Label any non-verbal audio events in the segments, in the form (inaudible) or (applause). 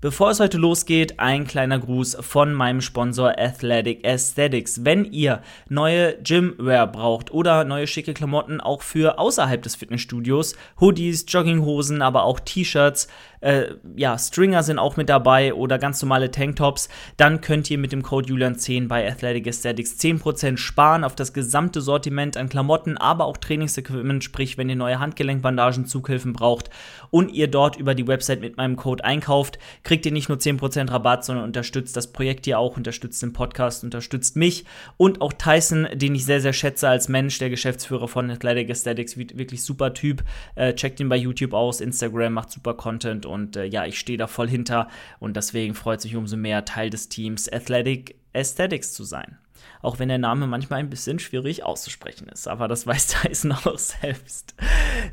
Bevor es heute losgeht, ein kleiner Gruß von meinem Sponsor Athletic Aesthetics. Wenn ihr neue Gymwear braucht oder neue schicke Klamotten auch für außerhalb des Fitnessstudios, Hoodies, Jogginghosen, aber auch T-Shirts, äh, ja, Stringer sind auch mit dabei oder ganz normale Tanktops, dann könnt ihr mit dem Code Julian10 bei Athletic Aesthetics 10% sparen auf das gesamte Sortiment an Klamotten, aber auch Trainingsequipment, sprich, wenn ihr neue Handgelenkbandagen, Zughilfen braucht und ihr dort über die Website mit meinem Code einkauft, kriegt ihr nicht nur 10% Rabatt, sondern unterstützt das Projekt hier auch, unterstützt den Podcast, unterstützt mich und auch Tyson, den ich sehr, sehr schätze als Mensch, der Geschäftsführer von Athletic Aesthetics, wirklich super Typ. Äh, checkt ihn bei YouTube aus, Instagram, macht super Content und äh, ja, ich stehe da voll hinter und deswegen freut sich umso mehr, Teil des Teams Athletic Aesthetics zu sein. Auch wenn der Name manchmal ein bisschen schwierig auszusprechen ist, aber das (laughs) weiß Tyson auch selbst.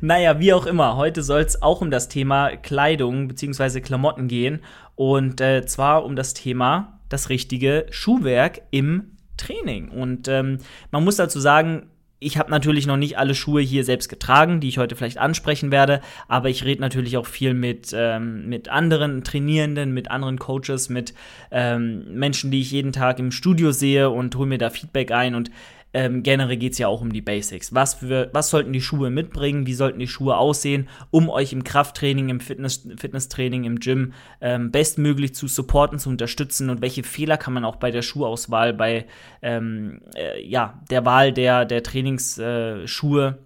Naja, wie auch immer, heute soll es auch um das Thema Kleidung bzw. Klamotten gehen und äh, zwar um das Thema das richtige Schuhwerk im Training. Und ähm, man muss dazu sagen, ich habe natürlich noch nicht alle Schuhe hier selbst getragen, die ich heute vielleicht ansprechen werde, aber ich rede natürlich auch viel mit, ähm, mit anderen Trainierenden, mit anderen Coaches, mit ähm, Menschen, die ich jeden Tag im Studio sehe und hole mir da Feedback ein. Und ähm, generell geht es ja auch um die Basics. Was, für, was sollten die Schuhe mitbringen? Wie sollten die Schuhe aussehen, um euch im Krafttraining, im Fitness, Fitnesstraining, im Gym ähm, bestmöglich zu supporten, zu unterstützen? Und welche Fehler kann man auch bei der Schuhauswahl, bei ähm, äh, ja, der Wahl der, der Trainingsschuhe äh,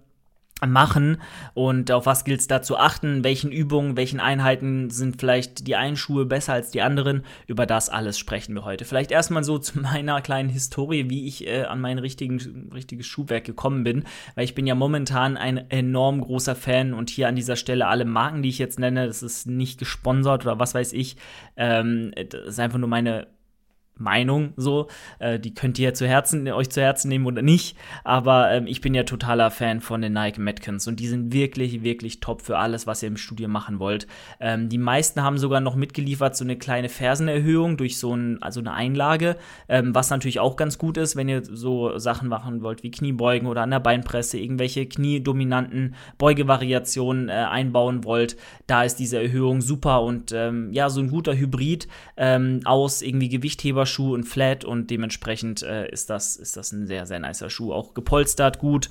machen und auf was gilt es da zu achten, welchen Übungen, welchen Einheiten sind vielleicht die einen Schuhe besser als die anderen, über das alles sprechen wir heute. Vielleicht erstmal so (laughs) zu meiner kleinen Historie, wie ich äh, an mein richtigen, richtiges Schuhwerk gekommen bin, weil ich bin ja momentan ein enorm großer Fan und hier an dieser Stelle alle Marken, die ich jetzt nenne, das ist nicht gesponsert oder was weiß ich, ähm, das ist einfach nur meine Meinung so. Äh, die könnt ihr zu Herzen, euch zu Herzen nehmen oder nicht. Aber ähm, ich bin ja totaler Fan von den Nike Metcons und die sind wirklich, wirklich top für alles, was ihr im Studio machen wollt. Ähm, die meisten haben sogar noch mitgeliefert so eine kleine Fersenerhöhung durch so ein, also eine Einlage, ähm, was natürlich auch ganz gut ist, wenn ihr so Sachen machen wollt wie Kniebeugen oder an der Beinpresse, irgendwelche kniedominanten Beugevariationen äh, einbauen wollt. Da ist diese Erhöhung super und ähm, ja, so ein guter Hybrid ähm, aus irgendwie Gewichtheber Schuh und Flat und dementsprechend äh, ist, das, ist das ein sehr, sehr nicer Schuh. Auch gepolstert, gut,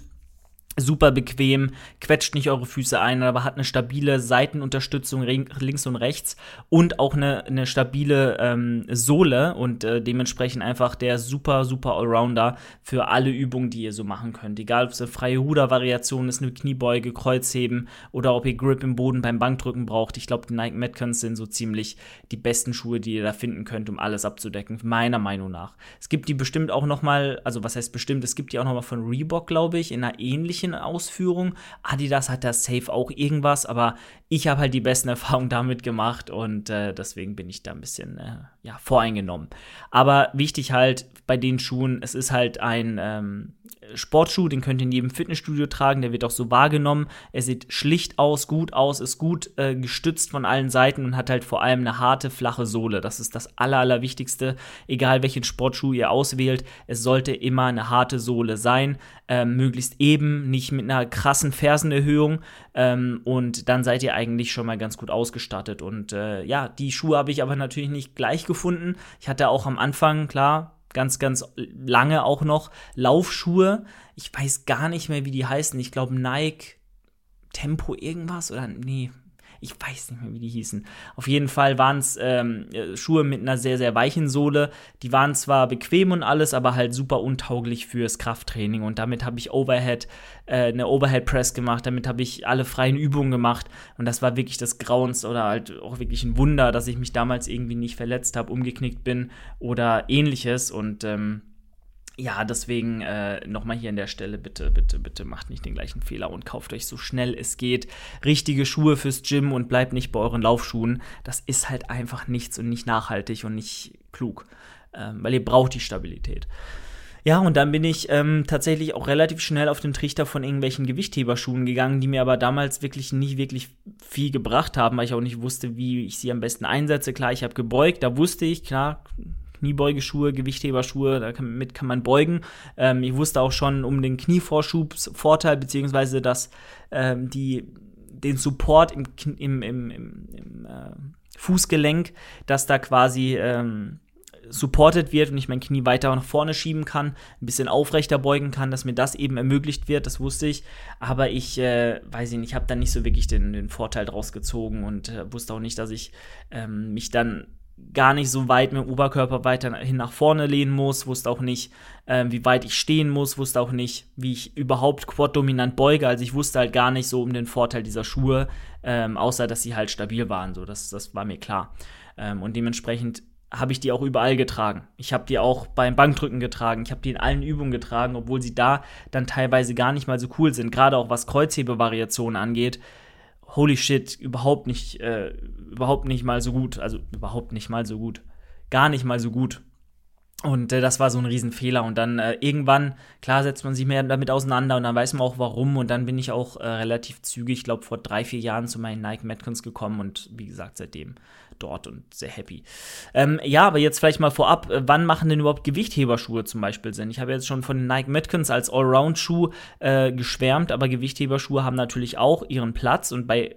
super bequem, quetscht nicht eure Füße ein, aber hat eine stabile Seitenunterstützung links und rechts und auch eine, eine stabile ähm, Sohle und äh, dementsprechend einfach der super, super Allrounder für alle Übungen, die ihr so machen könnt. Egal, ob es eine freie Rudervariation ist, eine Kniebeuge, Kreuzheben oder ob ihr Grip im Boden beim Bankdrücken braucht. Ich glaube, die Nike Metcons sind so ziemlich die besten Schuhe, die ihr da finden könnt, um alles abzudecken, meiner Meinung nach. Es gibt die bestimmt auch noch mal, also was heißt bestimmt, es gibt die auch noch mal von Reebok, glaube ich, in einer ähnlichen Ausführung. Adidas hat da safe auch irgendwas, aber ich habe halt die besten (laughs) Erfahrungen damit gemacht und äh, deswegen bin ich da ein bisschen äh, ja, voreingenommen. Aber wichtig halt bei den Schuhen, es ist halt ein ähm, Sportschuh, den könnt ihr in jedem Fitnessstudio tragen, der wird auch so wahrgenommen. Er sieht schlicht aus, gut aus, ist gut äh, gestützt von allen Seiten und hat halt vor allem eine harte, flache Sohle. Das ist das Aller, Allerwichtigste. Egal welchen Sportschuh ihr auswählt, es sollte immer eine harte Sohle sein. Ähm, möglichst eben, nicht mit einer krassen Fersenerhöhung. Ähm, und dann seid ihr eigentlich schon mal ganz gut ausgestattet. Und äh, ja, die Schuhe habe ich aber natürlich nicht gleich gefunden. Ich hatte auch am Anfang, klar, ganz, ganz lange auch noch Laufschuhe. Ich weiß gar nicht mehr, wie die heißen. Ich glaube Nike Tempo irgendwas oder nee, ich weiß nicht mehr, wie die hießen. Auf jeden Fall waren es ähm, Schuhe mit einer sehr, sehr weichen Sohle. Die waren zwar bequem und alles, aber halt super untauglich fürs Krafttraining. Und damit habe ich Overhead, äh, eine Overhead Press gemacht. Damit habe ich alle freien Übungen gemacht. Und das war wirklich das Grauens oder halt auch wirklich ein Wunder, dass ich mich damals irgendwie nicht verletzt habe, umgeknickt bin oder ähnliches. Und ähm, ja, deswegen äh, nochmal hier an der Stelle, bitte, bitte, bitte macht nicht den gleichen Fehler und kauft euch so schnell es geht richtige Schuhe fürs Gym und bleibt nicht bei euren Laufschuhen. Das ist halt einfach nichts und nicht nachhaltig und nicht klug, ähm, weil ihr braucht die Stabilität. Ja, und dann bin ich ähm, tatsächlich auch relativ schnell auf den Trichter von irgendwelchen Gewichtheberschuhen gegangen, die mir aber damals wirklich nicht wirklich viel gebracht haben, weil ich auch nicht wusste, wie ich sie am besten einsetze. Klar, ich habe gebeugt, da wusste ich, klar, Kniebeugeschuhe, Gewichtheberschuhe, damit kann man beugen. Ähm, ich wusste auch schon um den Knievorschubsvorteil, beziehungsweise dass ähm, die den Support im, im, im, im, äh, Fußgelenk, dass da quasi ähm, supported wird und ich mein Knie weiter nach vorne schieben kann, ein bisschen aufrechter beugen kann, dass mir das eben ermöglicht wird, das wusste ich. Aber ich, äh, weiß ich habe da nicht so wirklich den, den Vorteil draus gezogen und äh, wusste auch nicht, dass ich ähm, mich dann gar nicht so weit mit dem Oberkörper weiterhin nach vorne lehnen muss, wusste auch nicht, äh, wie weit ich stehen muss, wusste auch nicht, wie ich überhaupt quad-dominant beuge. Also ich wusste halt gar nicht so um den Vorteil dieser Schuhe, ähm, außer dass sie halt stabil waren. So, das, das war mir klar. Ähm, und dementsprechend habe ich die auch überall getragen. Ich habe die auch beim Bankdrücken getragen. Ich habe die in allen Übungen getragen, obwohl sie da dann teilweise gar nicht mal so cool sind. Gerade auch was Kreuzhebevariationen angeht. Holy shit, überhaupt nicht, äh, überhaupt nicht mal so gut. Also überhaupt nicht mal so gut. Gar nicht mal so gut. Und äh, das war so ein Riesenfehler. Und dann äh, irgendwann, klar, setzt man sich mehr damit auseinander und dann weiß man auch warum. Und dann bin ich auch äh, relativ zügig, ich glaube, vor drei, vier Jahren zu meinen Nike Metcons gekommen und wie gesagt, seitdem dort und sehr happy. Ähm, ja, aber jetzt vielleicht mal vorab, äh, wann machen denn überhaupt Gewichtheberschuhe zum Beispiel Sinn? Ich habe jetzt schon von Nike Metcons als Allround-Schuh äh, geschwärmt, aber Gewichtheberschuhe haben natürlich auch ihren Platz und bei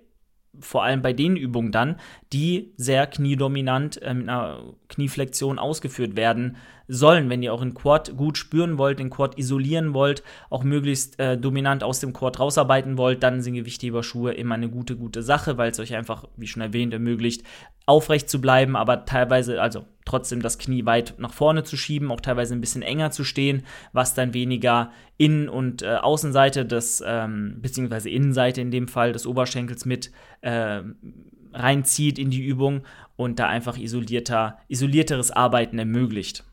vor allem bei den Übungen dann, die sehr kniedominant äh, mit einer Knieflexion ausgeführt werden sollen. Wenn ihr auch den Quad gut spüren wollt, den Quad isolieren wollt, auch möglichst äh, dominant aus dem Quad rausarbeiten wollt, dann sind Gewichtheberschuhe immer eine gute, gute Sache, weil es euch einfach, wie schon erwähnt, ermöglicht, aufrecht zu bleiben, aber teilweise, also trotzdem das Knie weit nach vorne zu schieben, auch teilweise ein bisschen enger zu stehen, was dann weniger Innen- und äh, Außenseite des, ähm, beziehungsweise Innenseite in dem Fall des Oberschenkels mit äh, reinzieht in die Übung und da einfach isolierter, isolierteres Arbeiten ermöglicht.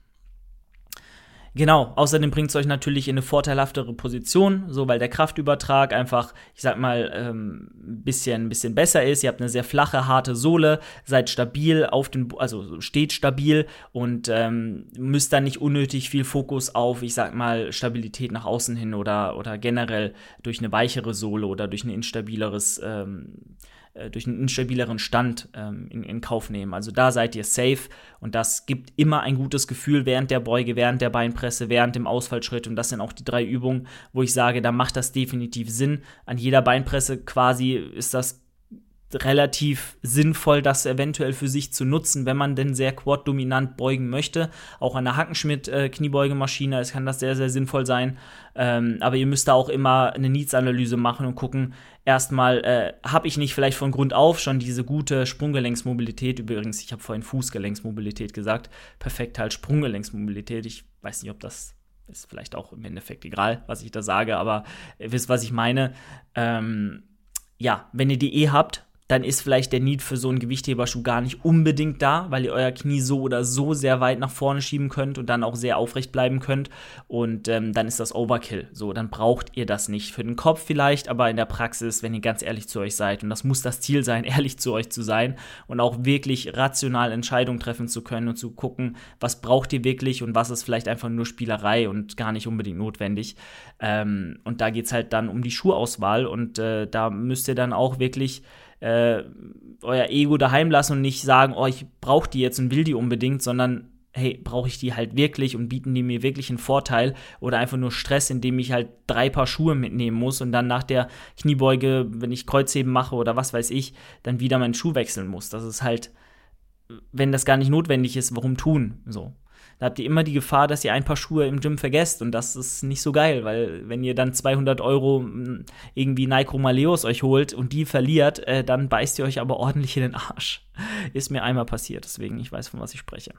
Genau, außerdem bringt es euch natürlich in eine vorteilhaftere Position, so weil der Kraftübertrag einfach, ich sag mal, ähm, ein bisschen, bisschen besser ist. Ihr habt eine sehr flache, harte Sohle, seid stabil auf den, also steht stabil und ähm, müsst dann nicht unnötig viel Fokus auf, ich sag mal, Stabilität nach außen hin oder, oder generell durch eine weichere Sohle oder durch ein instabileres ähm, äh, durch einen instabileren Stand ähm, in, in, Kauf nehmen. Also da seid ihr safe und das gibt immer ein gutes Gefühl während der Beuge, während der Beinpresse, während dem Ausfallschritt und das sind auch die drei Übungen, wo ich sage, da macht das definitiv Sinn. An jeder Beinpresse quasi ist das relativ sinnvoll, das eventuell für sich zu nutzen, wenn man denn sehr quad-dominant beugen möchte. Auch an der Hackenschmidt-Kniebeugemaschine äh, kann das sehr, sehr sinnvoll sein. Ähm, aber ihr müsst da auch immer eine Needs-Analyse machen und gucken, erstmal, äh, habe ich nicht vielleicht von Grund auf schon diese gute Sprunggelenksmobilität? Übrigens, ich habe vorhin Fußgelenksmobilität gesagt. Perfekt halt Sprunggelenksmobilität. Ich weiß nicht, ob das ist vielleicht auch im Endeffekt egal, was ich da sage, aber ihr wisst, was ich meine. Ähm, ja, wenn ihr die eh habt, dann ist vielleicht der Need für so einen Gewichtheberschuh gar nicht unbedingt da, weil ihr euer Knie so oder so sehr weit nach vorne schieben könnt und dann auch sehr aufrecht bleiben könnt. Und ähm, dann ist das Overkill. So, dann braucht ihr das nicht. Für den Kopf vielleicht, aber in der Praxis, wenn ihr ganz ehrlich zu euch seid, und das muss das Ziel sein, (laughs) ehrlich zu euch zu sein und auch wirklich rational Entscheidungen treffen zu können und zu gucken, was braucht ihr wirklich und was ist vielleicht einfach nur Spielerei und gar nicht unbedingt notwendig. Ähm, und da geht es halt dann um die Schuhauswahl und äh, da müsst ihr dann auch wirklich äh, euer Ego daheim lassen und nicht sagen, oh, ich brauche die jetzt und will die unbedingt, sondern hey, brauche ich die halt wirklich und bieten die mir wirklich einen Vorteil oder einfach nur Stress, indem ich halt drei Paar Schuhe mitnehmen muss und dann nach der Kniebeuge, wenn ich Kreuzheben mache oder was weiß ich, dann wieder meinen Schuh wechseln muss. Das ist halt, wenn das gar nicht notwendig ist, warum tun? So. Da habt ihr immer die Gefahr, dass ihr ein paar Schuhe im Gym vergesst und das ist nicht so geil, weil wenn ihr dann 200 Euro hm, irgendwie Nike Maleos euch holt und die verliert, äh, dann beißt ihr euch aber ordentlich in den Arsch. (laughs) Ist mir einmal passiert, deswegen ich weiß, von was ich spreche.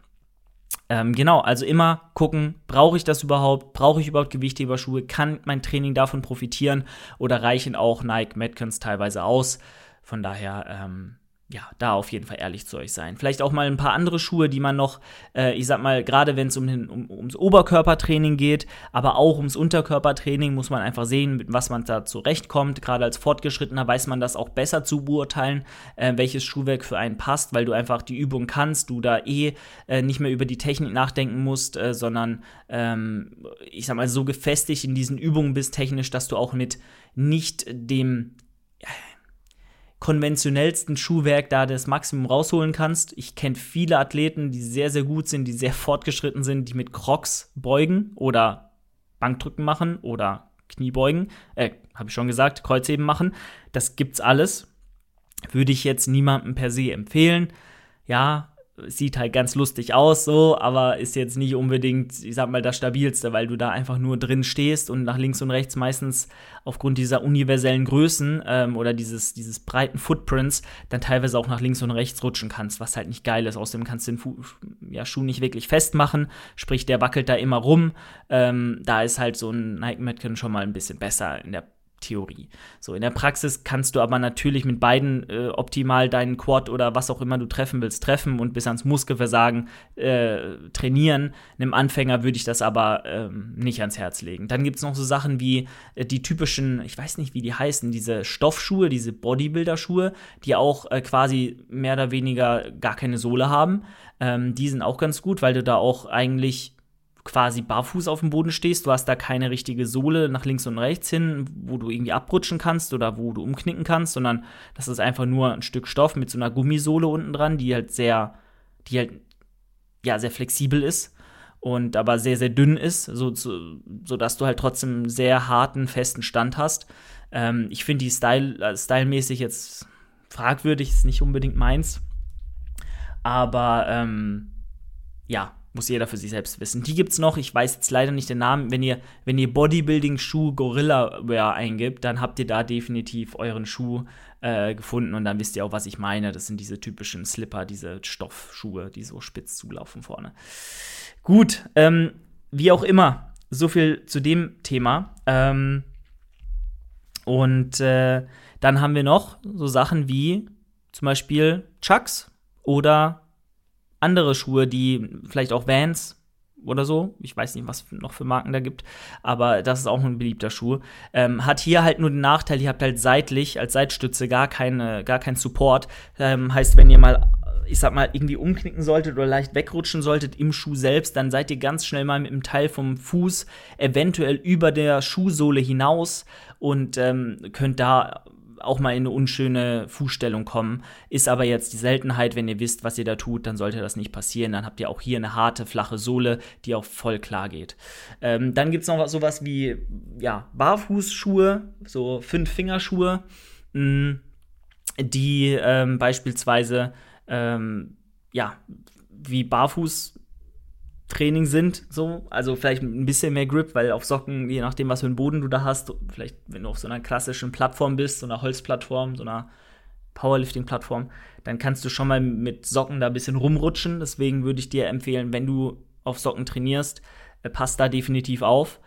Ähm, genau, also immer gucken, brauche ich das überhaupt? Brauche ich überhaupt Gewichtheberschuhe? Kann mein Training davon profitieren? Oder reichen auch Nike Metcons teilweise aus? Von daher, ähm, ja, da auf jeden Fall ehrlich zu euch sein. Vielleicht auch mal ein paar andere Schuhe, die man noch, äh, ich sag mal, gerade wenn es um, um, ums Oberkörpertraining geht, aber auch ums Unterkörpertraining, muss man einfach sehen, mit was man da zurechtkommt. Gerade als Fortgeschrittener weiß man das auch besser zu beurteilen, äh, welches Schuhwerk für einen passt, weil du einfach die Übung kannst, du da eh äh, nicht mehr über die Technik nachdenken musst, äh, sondern, ähm, ich sag mal, so gefestigt in diesen Übungen bist technisch, dass du auch mit nicht dem konventionellsten Schuhwerk da das Maximum rausholen kannst. Ich kenne viele Athleten, die sehr, sehr gut sind, die sehr fortgeschritten sind, die mit Crocs beugen oder Bankdrücken machen oder Kniebeugen, äh, habe ich schon gesagt, Kreuzheben machen. Das gibt's alles. Würde ich jetzt niemandem per se empfehlen. Ja, sieht halt ganz lustig aus, so, aber ist jetzt nicht unbedingt, ich sag mal, das stabilste, weil du da einfach nur drin stehst und nach links und rechts meistens aufgrund dieser universellen Größen ähm, oder dieses, dieses breiten Footprints dann teilweise auch nach links und rechts rutschen kannst, was halt nicht geil ist. Außerdem kannst du den Fu ja, Schuh nicht wirklich festmachen, sprich, der wackelt da immer rum. Ähm, da ist halt so ein Nike Metcon schon mal ein bisschen besser in der Theorie. So, in der Praxis kannst du aber natürlich mit beiden äh, optimal deinen Quad oder was auch immer du treffen willst, treffen und bis ans Muskelversagen äh, trainieren. Einem Anfänger würde ich das aber ähm, nicht ans Herz legen. Dann gibt es noch so Sachen wie äh, die typischen, ich weiß nicht, wie die heißen, diese Stoffschuhe, diese Bodybuilder-Schuhe, die auch äh, quasi mehr oder weniger gar keine Sohle haben. Ähm, die sind auch ganz gut, weil du da auch eigentlich quasi barfuß auf dem Boden stehst. Du hast da keine richtige Sohle nach links und rechts hin, wo du irgendwie abrutschen kannst oder wo du umknicken kannst, sondern das ist einfach nur ein Stück Stoff mit so einer Gummisohle unten dran, die halt sehr, die halt ja sehr flexibel ist und aber sehr, sehr dünn ist, so, so, sodass du halt trotzdem sehr harten, festen Stand hast. Ähm, ich finde die Style, äh, stylmäßig jetzt fragwürdig, ist nicht unbedingt meins. Aber ähm, ja, muss jeder für sich selbst wissen. Die gibt's noch, ich weiß jetzt leider nicht den Namen. Wenn ihr, wenn ihr Bodybuilding-Schuh Gorilla Wear eingibt, dann habt ihr da definitiv euren Schuh äh, gefunden und dann wisst ihr auch, was ich meine. Das sind diese typischen Slipper, diese Stoffschuhe, die so spitz zulaufen vorne. Gut, ähm, wie auch immer, so viel zu dem Thema. Ähm, und äh, dann haben wir noch so Sachen wie zum Beispiel Chucks oder andere Schuhe, die vielleicht auch Vans oder so. Ich weiß nicht, was noch für Marken da gibt, aber das ist auch ein beliebter Schuh. Ähm, hat hier halt nur den Nachteil, ihr habt halt seitlich als Seitstütze gar keine, gar keinen Support. Ähm, heißt, wenn ihr mal ich sag mal, irgendwie umknicken solltet oder leicht wegrutschen solltet im Schuh selbst, dann seid ihr ganz schnell mal mit einem Teil vom Fuß eventuell über der Schuhsohle hinaus und ähm, könnt da auch mal in eine unschöne Fußstellung kommen. Ist aber jetzt die Seltenheit, wenn ihr wisst, was ihr da tut, dann sollte das nicht passieren. Dann habt ihr auch hier eine harte, flache Sohle, die auch voll klar geht. Ähm, dann gibt es noch sowas wie ja, Barfußschuhe, so Fünf-Fingerschuhe, mm, die ähm, beispielsweise ähm, ja, wie Barfuß Training sind, so. Also vielleicht ein bisschen mehr Grip, weil auf Socken, je nachdem, was für einen Boden du da hast, vielleicht, wenn du auf so einer klassischen Plattform bist, so einer Holzplattform, so einer Powerlifting-Plattform, dann kannst du schon mal mit Socken da ein bisschen rumrutschen. Deswegen würde ich dir empfehlen, wenn du auf Socken trainierst, äh, passt da definitiv auf.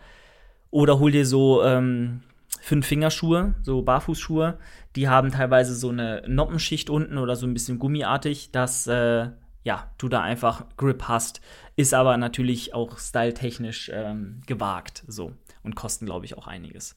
Oder hol dir so ähm, fünf Fingerschuhe, so Barfußschuhe. Die haben teilweise so eine Noppenschicht unten oder so ein bisschen gummiartig, dass äh, ja, du da einfach Grip hast. Ist aber natürlich auch styletechnisch ähm, gewagt so und kosten, glaube ich, auch einiges.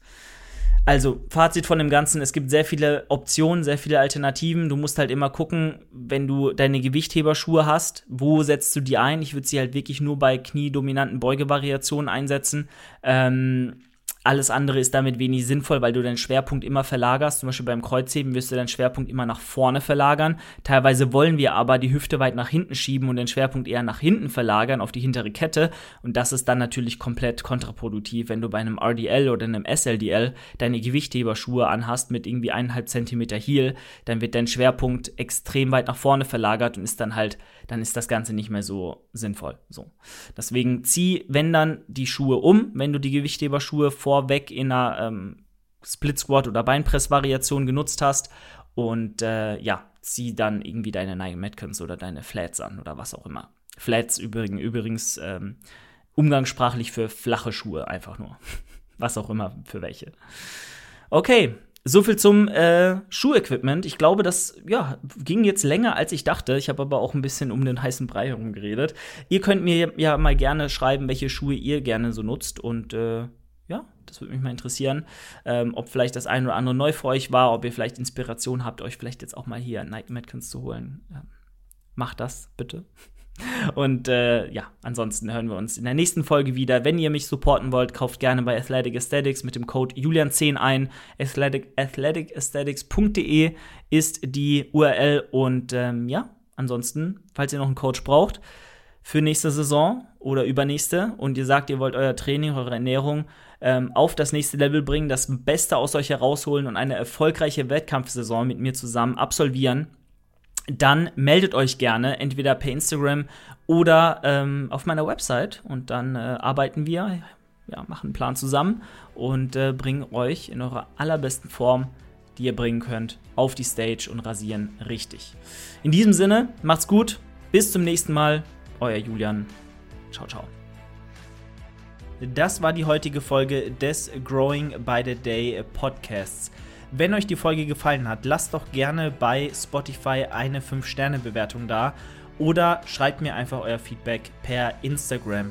Also, Fazit von dem Ganzen: Es gibt sehr viele Optionen, sehr viele Alternativen. Du musst halt immer gucken, wenn du deine Gewichtheberschuhe hast, wo setzt du die ein? Ich würde sie halt wirklich nur bei kniedominanten Beugevariationen einsetzen. Ähm, alles andere ist damit wenig sinnvoll, weil du deinen Schwerpunkt immer verlagerst. Zum Beispiel beim Kreuzheben wirst du deinen Schwerpunkt immer nach vorne verlagern. Teilweise wollen wir aber die Hüfte weit nach hinten schieben und den Schwerpunkt eher nach hinten verlagern, auf die hintere Kette. Und das ist dann natürlich komplett kontraproduktiv, wenn du bei einem RDL oder einem SLDL deine Gewichtheberschuhe anhast mit irgendwie eineinhalb Zentimeter Heel, dann wird dein Schwerpunkt extrem weit nach vorne verlagert und ist dann halt, dann ist das Ganze nicht mehr so sinnvoll. So. Deswegen zieh, wenn dann, die Schuhe um, wenn du die Gewichtheberschuhe vor vorweg in einer ähm, Split Squat oder Beinpress-Variation genutzt hast und äh, ja, zieh dann irgendwie deine Nike Metcons oder deine Flats an oder was auch immer. Flats übrigens, übrigens ähm, umgangssprachlich für flache Schuhe, einfach nur. (laughs) was auch immer für welche. Okay, so viel zum äh, Schuhequipment. Ich glaube, das ja, ging jetzt länger, als ich dachte. Ich habe aber auch ein bisschen um den heißen Brei herum geredet. Ihr könnt mir ja mal gerne schreiben, welche Schuhe ihr gerne so nutzt. Und äh, ja, das würde mich mal interessieren, ähm, ob vielleicht das eine oder andere neu für euch war, ob ihr vielleicht Inspiration habt, euch vielleicht jetzt auch mal hier Nike Metcons zu holen. Ähm, macht das bitte. (laughs) Und äh, ja, ansonsten hören wir uns in der nächsten Folge wieder. Wenn ihr mich supporten wollt, kauft gerne bei Athletic Aesthetics mit dem Code Julian10 ein. Athletic, athleticesthetics.de ist die URL. Und ähm, ja, ansonsten, falls ihr noch einen Coach braucht, für nächste Saison oder übernächste und ihr sagt, ihr wollt euer Training, eure Ernährung ähm, auf das nächste Level bringen, das Beste aus euch herausholen und eine erfolgreiche Wettkampfsaison mit mir zusammen absolvieren, dann meldet euch gerne entweder per Instagram oder ähm, auf meiner Website und dann äh, arbeiten wir, ja, machen einen Plan zusammen und äh, bringen euch in eurer allerbesten Form, die ihr bringen könnt, auf die Stage und rasieren richtig. In diesem Sinne, macht's gut, bis zum nächsten Mal. Euer Julian. Ciao, ciao. Das war die heutige Folge des Growing by the Day Podcasts. Wenn euch die Folge gefallen hat, lasst doch gerne bei Spotify eine 5-Sterne-Bewertung da oder schreibt mir einfach euer Feedback per Instagram.